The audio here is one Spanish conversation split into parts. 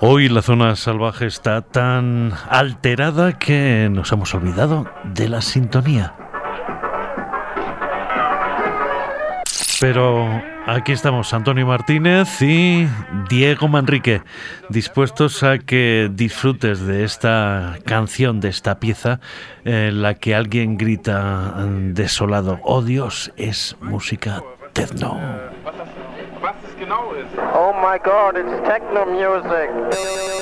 Hoy la zona salvaje está tan alterada que nos hemos olvidado de la sintonía. Pero aquí estamos, Antonio Martínez y Diego Manrique, dispuestos a que disfrutes de esta canción, de esta pieza, en la que alguien grita desolado, oh Dios, es música techno. Oh my god, it's techno music.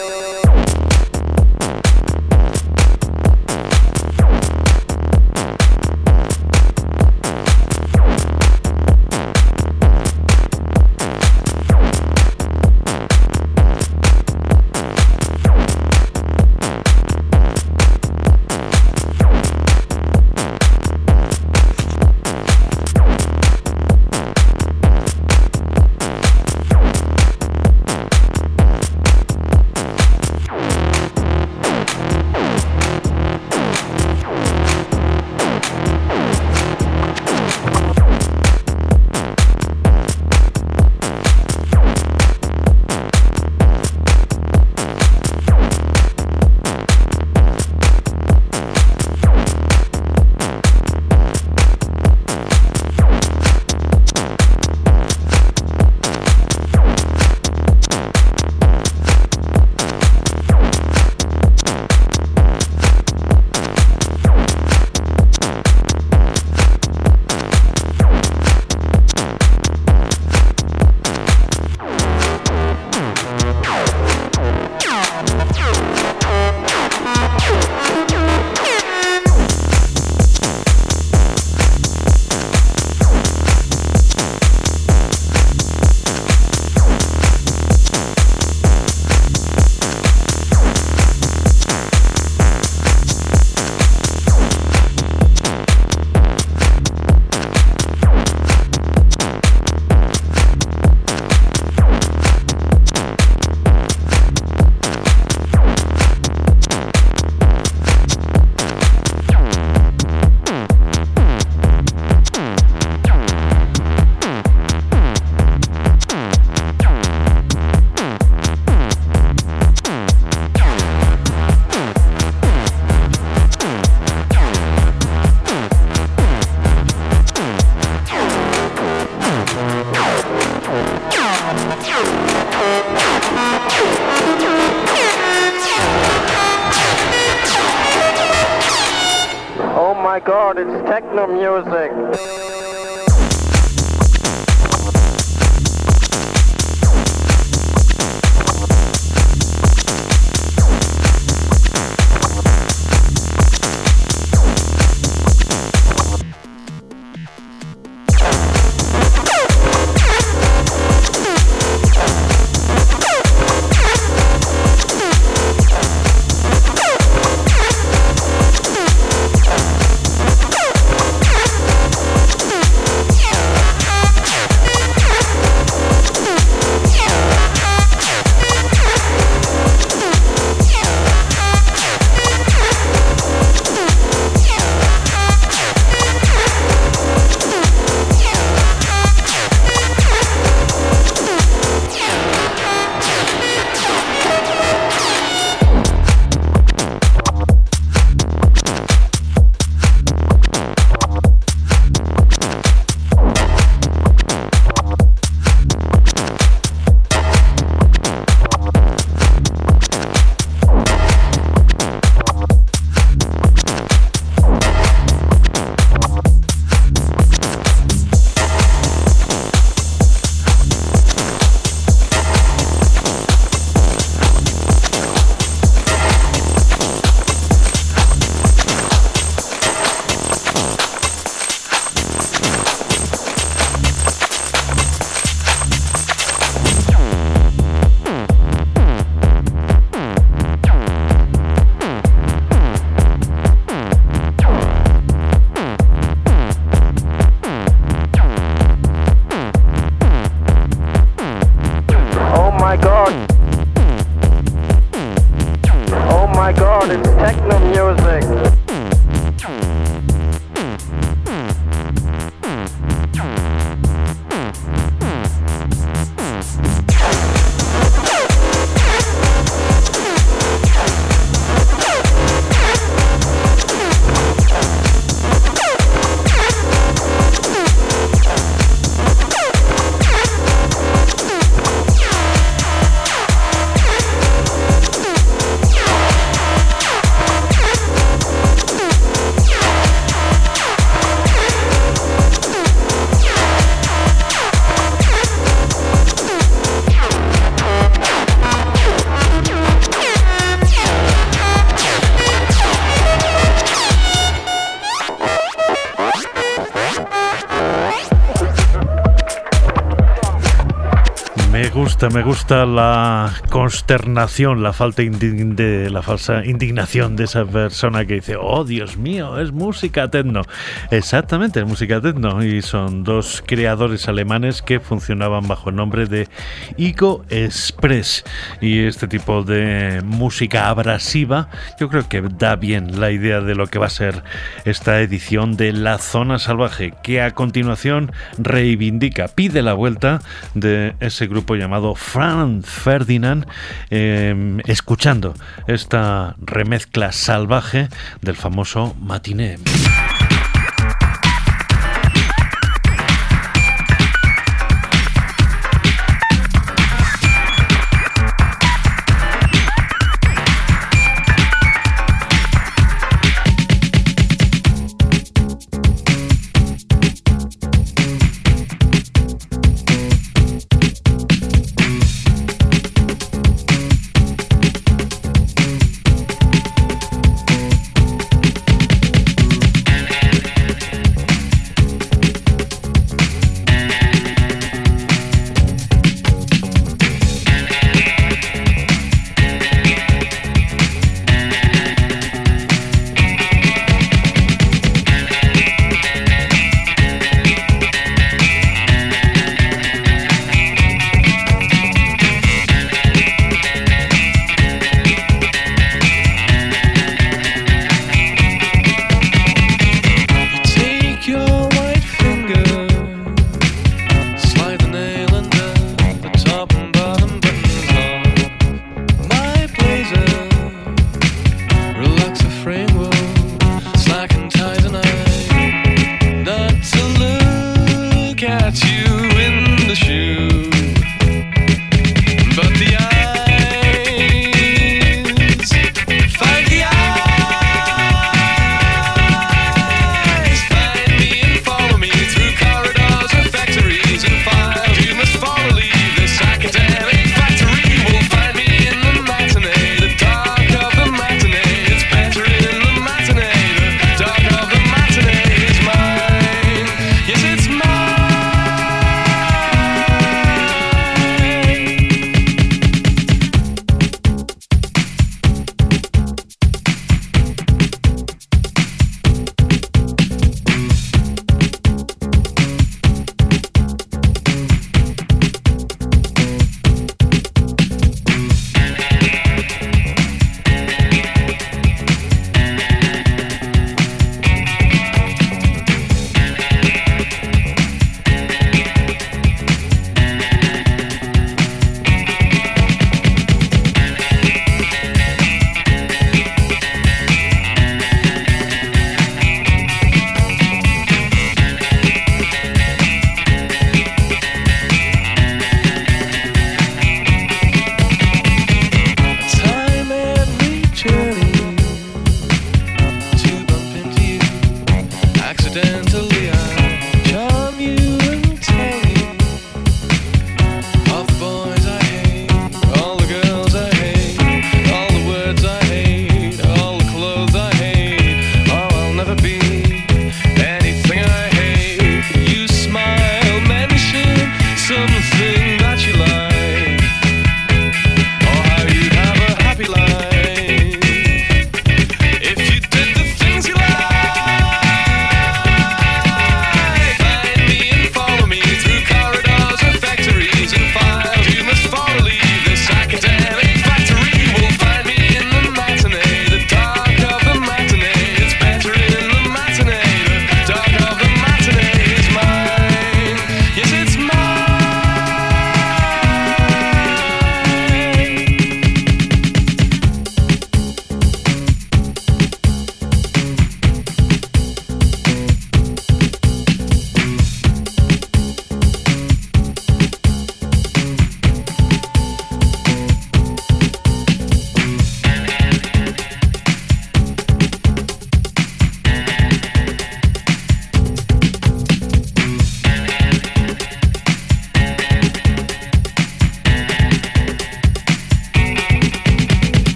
Me gusta, la consternación, la falta de la falsa indignación de esa persona que dice, oh Dios mío, es música techno. Exactamente, es música techno y son dos creadores alemanes que funcionaban bajo el nombre de Ico Express y este tipo de música abrasiva, yo creo que da bien la idea de lo que va a ser esta edición de La Zona Salvaje, que a continuación reivindica, pide la vuelta de ese grupo llamado Franz Ferdinand, em, escuchando esta remezcla salvaje del famoso matiné.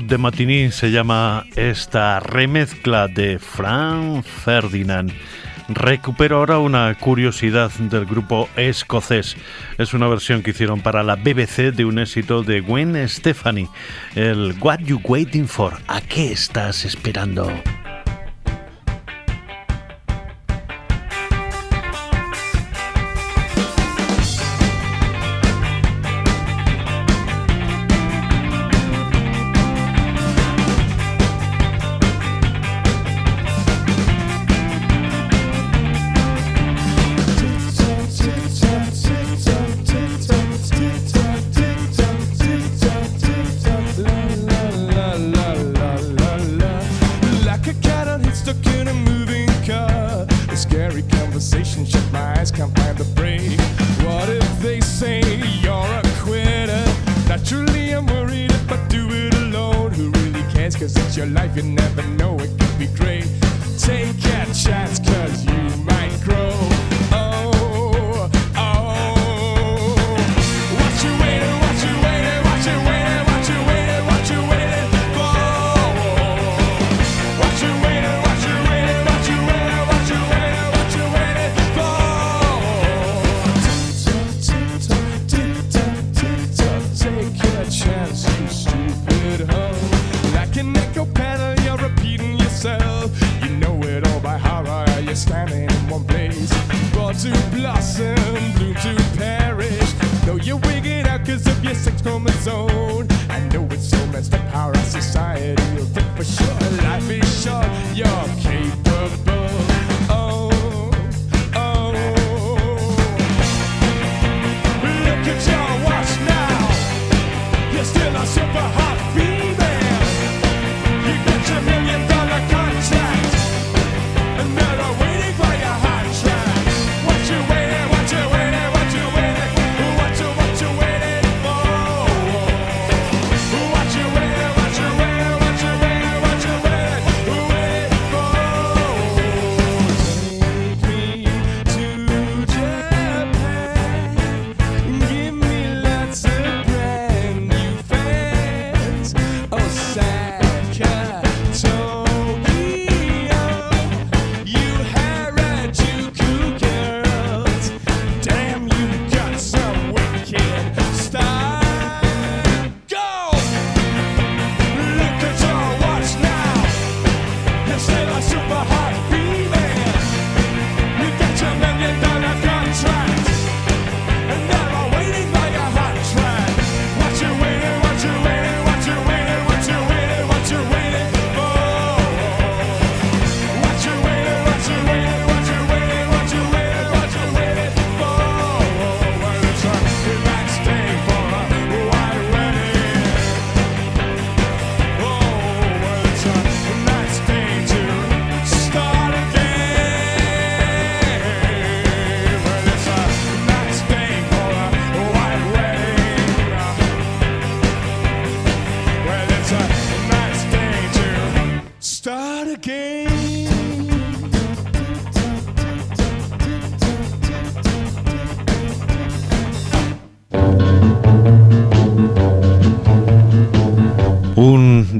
The Matinee se llama esta remezcla de Frank Ferdinand. Recupero ahora una curiosidad del grupo escocés. Es una versión que hicieron para la BBC de un éxito de Gwen Stefani, el What You Waiting For. ¿A qué estás esperando? your life, you never know.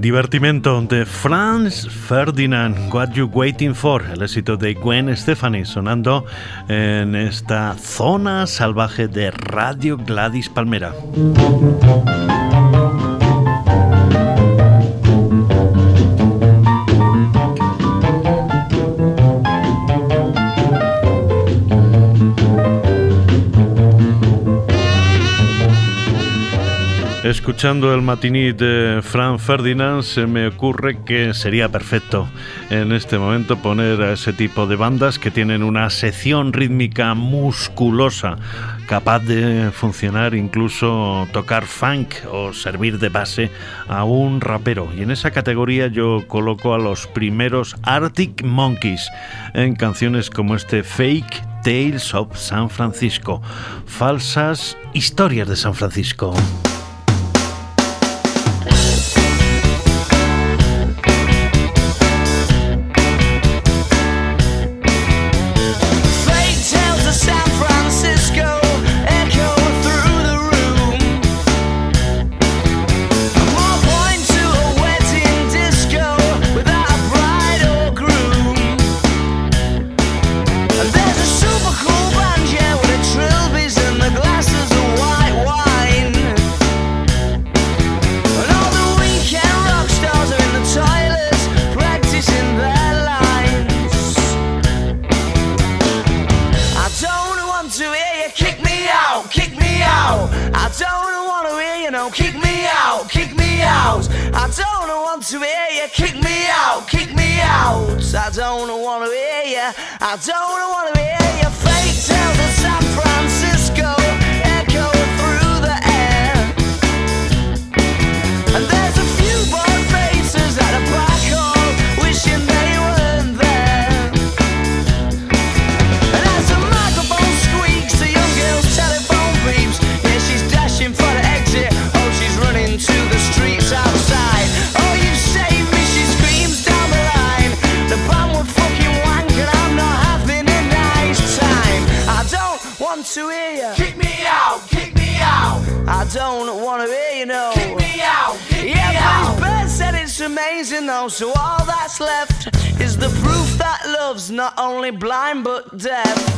Divertimento de Franz Ferdinand, What You Waiting For, el éxito de Gwen Stefani, sonando en esta zona salvaje de Radio Gladys Palmera. Escuchando el matiní de Frank Ferdinand se me ocurre que sería perfecto en este momento poner a ese tipo de bandas que tienen una sección rítmica musculosa capaz de funcionar incluso tocar funk o servir de base a un rapero y en esa categoría yo coloco a los primeros Arctic Monkeys en canciones como este Fake Tales of San Francisco, falsas historias de San Francisco. So all that's left is the proof that love's not only blind but deaf.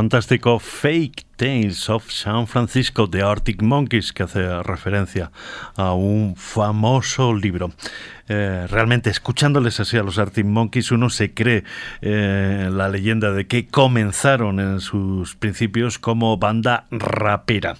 Fantástico Fake Tales of San Francisco de Arctic Monkeys, que hace referencia a un famoso libro. Eh, realmente, escuchándoles así a los Arctic Monkeys, uno se cree eh, la leyenda de que comenzaron en sus principios como banda rapera.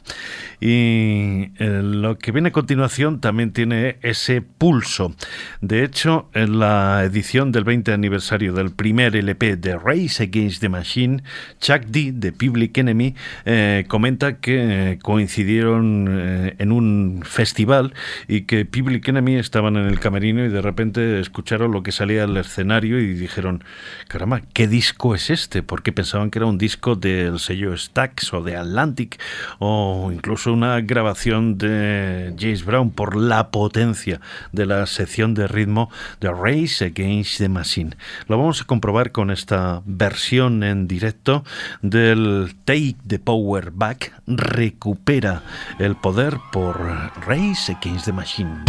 Y eh, lo que viene a continuación también tiene ese pulso. De hecho, en la edición del 20 aniversario del primer LP de Race Against the Machine, Chuck D de Public Enemy eh, comenta que eh, coincidieron eh, en un festival y que Public Enemy estaban en el camerino y de repente escucharon lo que salía al escenario y dijeron, caramba, ¿qué disco es este? Porque pensaban que era un disco del sello Stax o de Atlantic o incluso una grabación de James Brown por la potencia de la sección de ritmo de Race Against the Machine. Lo vamos a comprobar con esta versión en directo del Take the Power Back, recupera el poder por Race Against the Machine.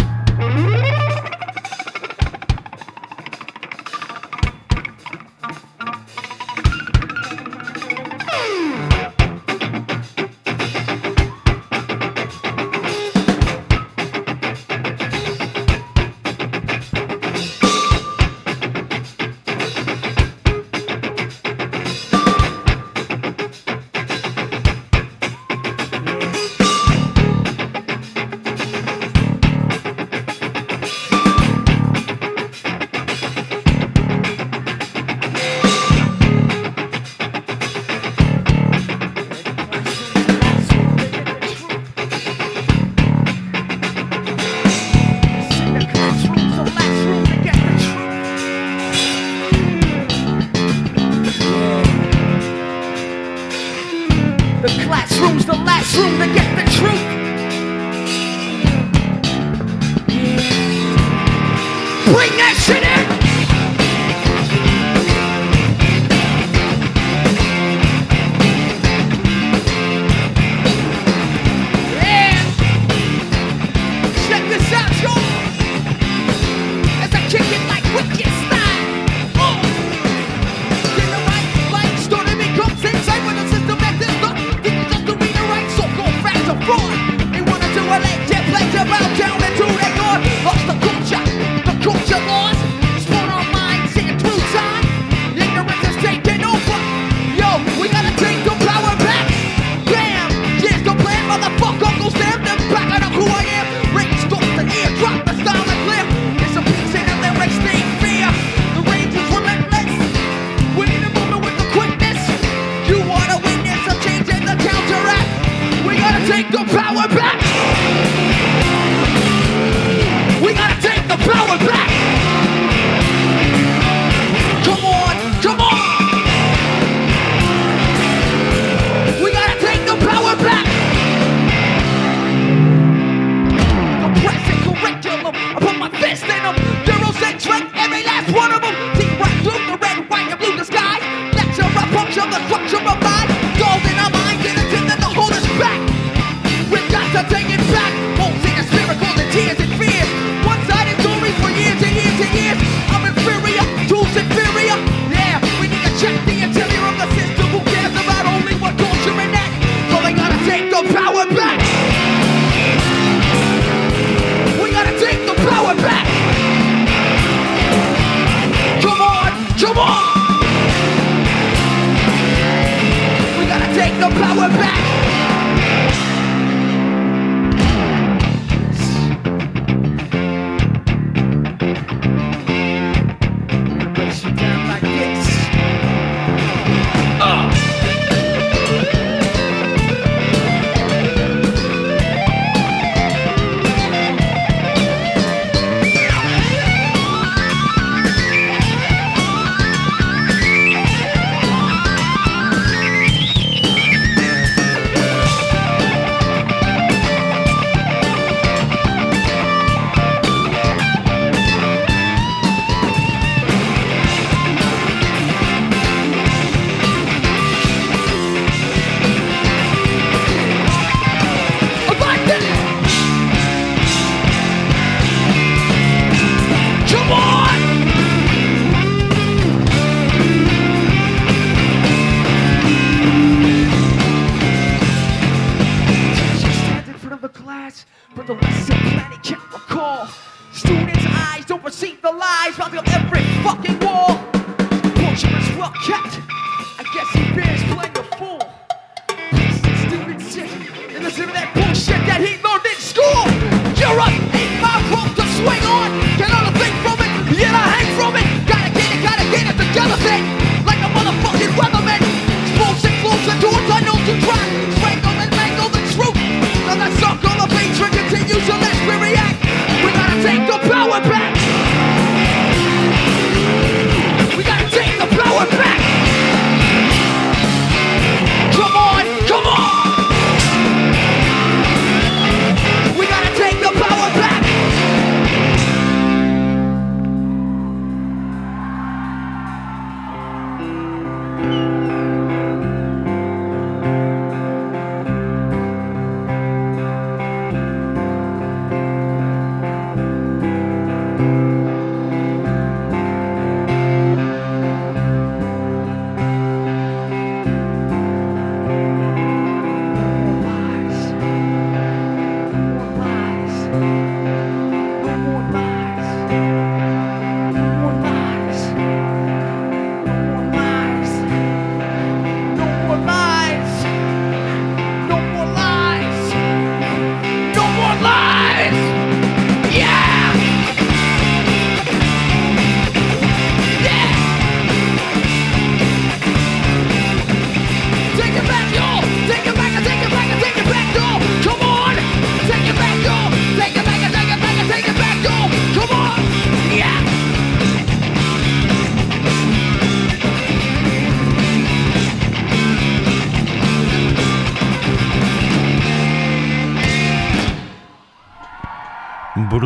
on the structure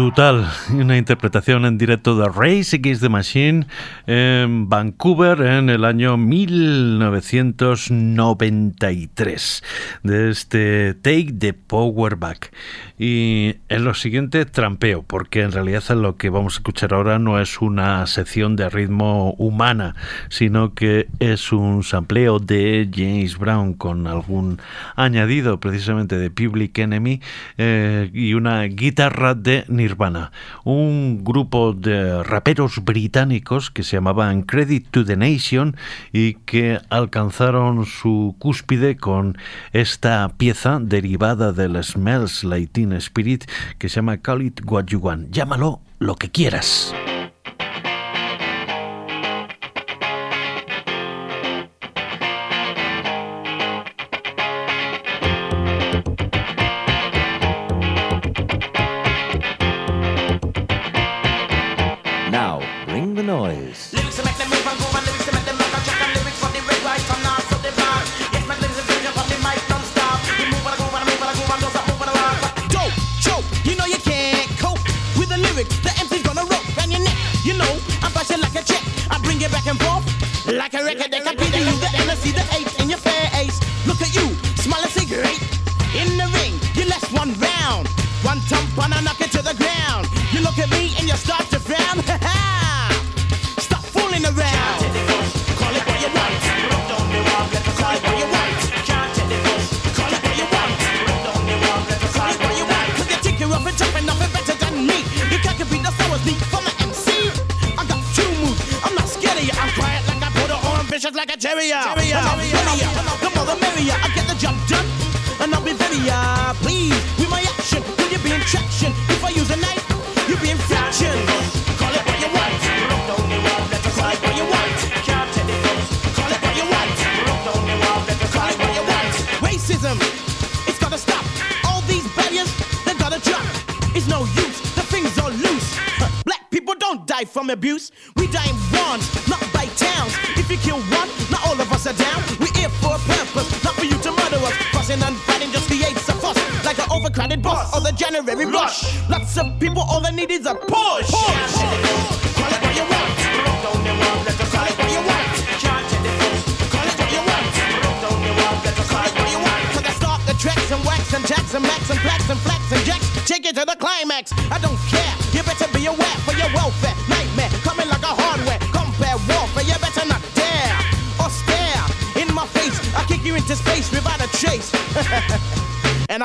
brutal. Una interpretación en directo de Race Against the Machine en Vancouver en el año 1993 de este Take the Power Back. Y en lo siguiente, trampeo, porque en realidad lo que vamos a escuchar ahora no es una sección de ritmo humana, sino que es un sampleo de James Brown con algún añadido precisamente de Public Enemy eh, y una guitarra de Nirvana, un grupo de raperos británicos que se llamaban Credit to the Nation y que alcanzaron su cúspide con esta pieza derivada del Smells Teen Spirit que se llama Call It What You Want. Llámalo lo que quieras. To the ground. You look at me and you start to frown. Stop fooling around. Call it what you want. Call it what you want. Call it what you want. It you you're and tough and nothing better than me. You can't compete, that's I from the MC. I got two moves, I'm not scared of you. I'm quiet like I put like a. Terrier, terrier. From abuse. We in ones, not by towns. If you kill one, not all of us are down. We're here for a purpose, not for you to murder us. Fussing and fighting just creates a fuss. Like an overcrowded bus or the January rush. Lots of people, all they need is a push.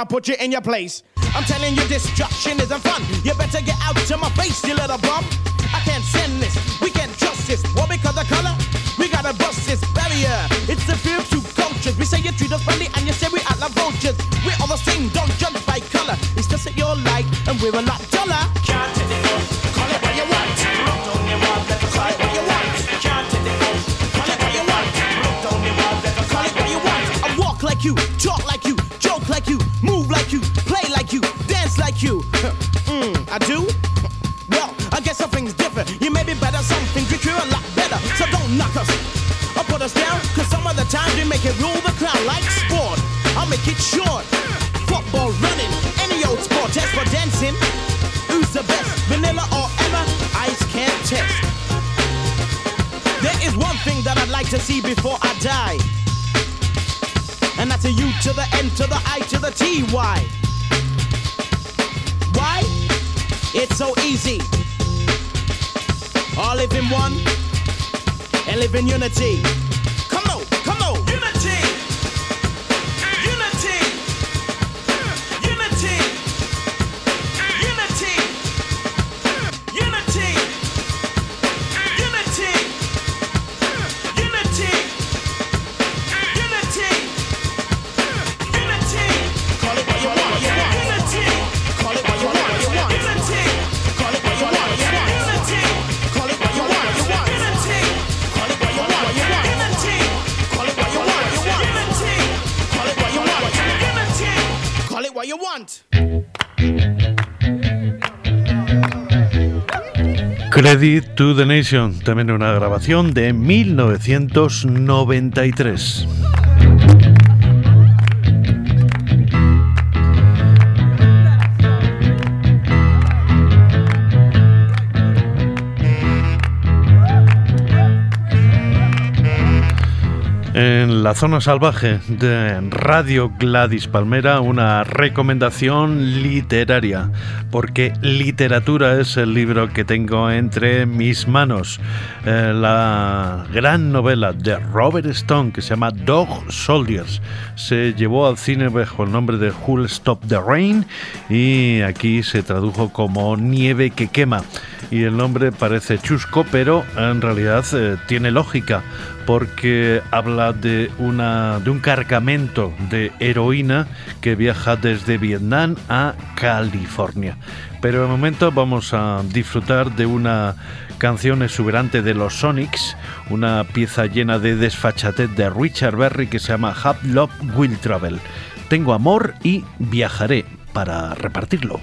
I'll put you in your place. I'm telling you, destruction isn't fun. You better get out to my face, you little bum. I can't send this. We can't trust this. What because of color? We gotta bust this barrier. It's the fear of two cultures. We say you treat us friendly and you say we act like vultures. We're all the same, don't judge by color. It's just that you're light and we're a lot unity. Credit to the Nation, también una grabación de 1993. Zona salvaje de Radio Gladys Palmera una recomendación literaria, porque literatura es el libro que tengo entre mis manos. Eh, la gran novela de Robert Stone que se llama Dog Soldiers se llevó al cine bajo el nombre de Who'll Stop the Rain y aquí se tradujo como Nieve que quema. Y el nombre parece chusco, pero en realidad eh, tiene lógica porque habla de, una, de un cargamento de heroína que viaja desde Vietnam a California. Pero de momento vamos a disfrutar de una canción exuberante de los Sonics, una pieza llena de desfachatez de Richard Berry que se llama Have Love Will Travel. Tengo amor y viajaré para repartirlo.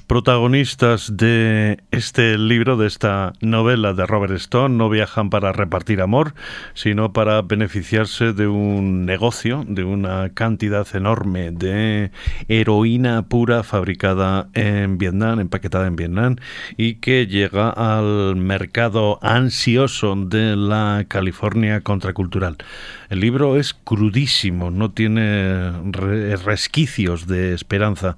Protagonistas de este libro, de esta novela de Robert Stone, no viajan para repartir amor, sino para beneficiarse de un negocio, de una cantidad enorme de heroína pura fabricada en Vietnam, empaquetada en Vietnam, y que llega al mercado ansioso de la California contracultural. El libro es crudísimo, no tiene resquicios de esperanza.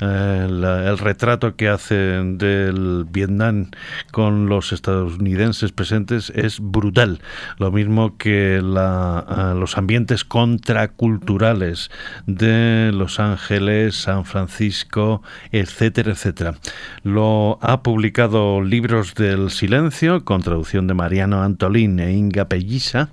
Eh, el retrato que hace del Vietnam con los estadounidenses presentes es brutal. Lo mismo que la, eh, los ambientes contraculturales de Los Ángeles, San Francisco, etcétera, etcétera. Lo ha publicado Libros del Silencio, con traducción de Mariano Antolín e Inga Pellisa,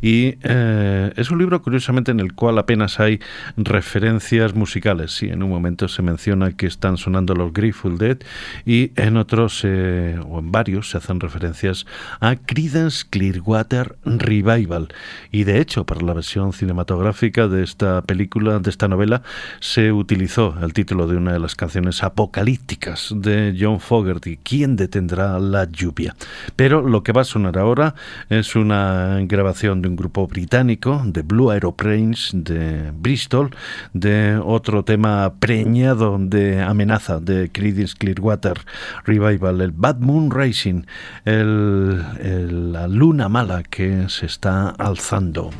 y eh, eh, es un libro, curiosamente, en el cual apenas hay referencias musicales. Sí, en un momento se menciona que están sonando los Grateful Dead y en otros, eh, o en varios, se hacen referencias a Creedence Clearwater Revival. Y de hecho, para la versión cinematográfica de esta película, de esta novela, se utilizó el título de una de las canciones apocalípticas de John Fogerty, ¿Quién detendrá la lluvia? Pero lo que va a sonar ahora es una grabación de un grupo británico británico, de Blue Aeroplanes de Bristol, de otro tema preñado de amenaza de Creedence Clearwater Revival, el Bad Moon Racing, el, la luna mala que se está alzando.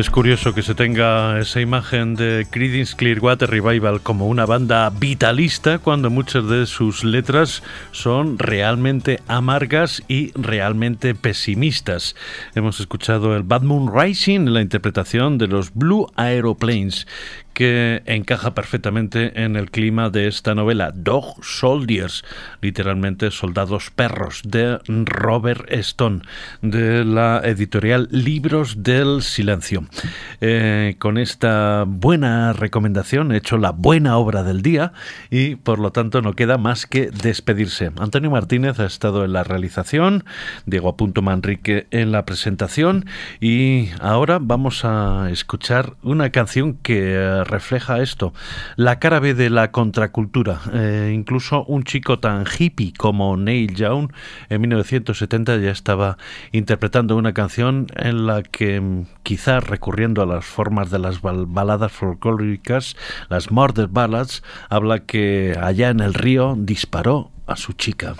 Es curioso que se tenga esa imagen de Creedence Clearwater Revival como una banda vitalista cuando muchas de sus letras son realmente amargas y realmente pesimistas. Hemos escuchado el Bad Moon Rising, la interpretación de los Blue Aeroplanes, que encaja perfectamente en el clima de esta novela, Dog Soldiers, literalmente soldados perros, de Robert Stone, de la editorial Libros del Silencio. Eh, con esta buena recomendación he hecho la buena obra del día y por lo tanto no queda más que despedirse. Antonio Martínez ha estado en la realización, Diego Apunto Manrique en la presentación y ahora vamos a escuchar una canción que refleja esto, la cara B de la contracultura. Eh, incluso un chico tan hippie como Neil Young en 1970 ya estaba interpretando una canción en la que mm, quizás recurriendo a las formas de las baladas folclóricas, las murder ballads, habla que allá en el río disparó a su chica.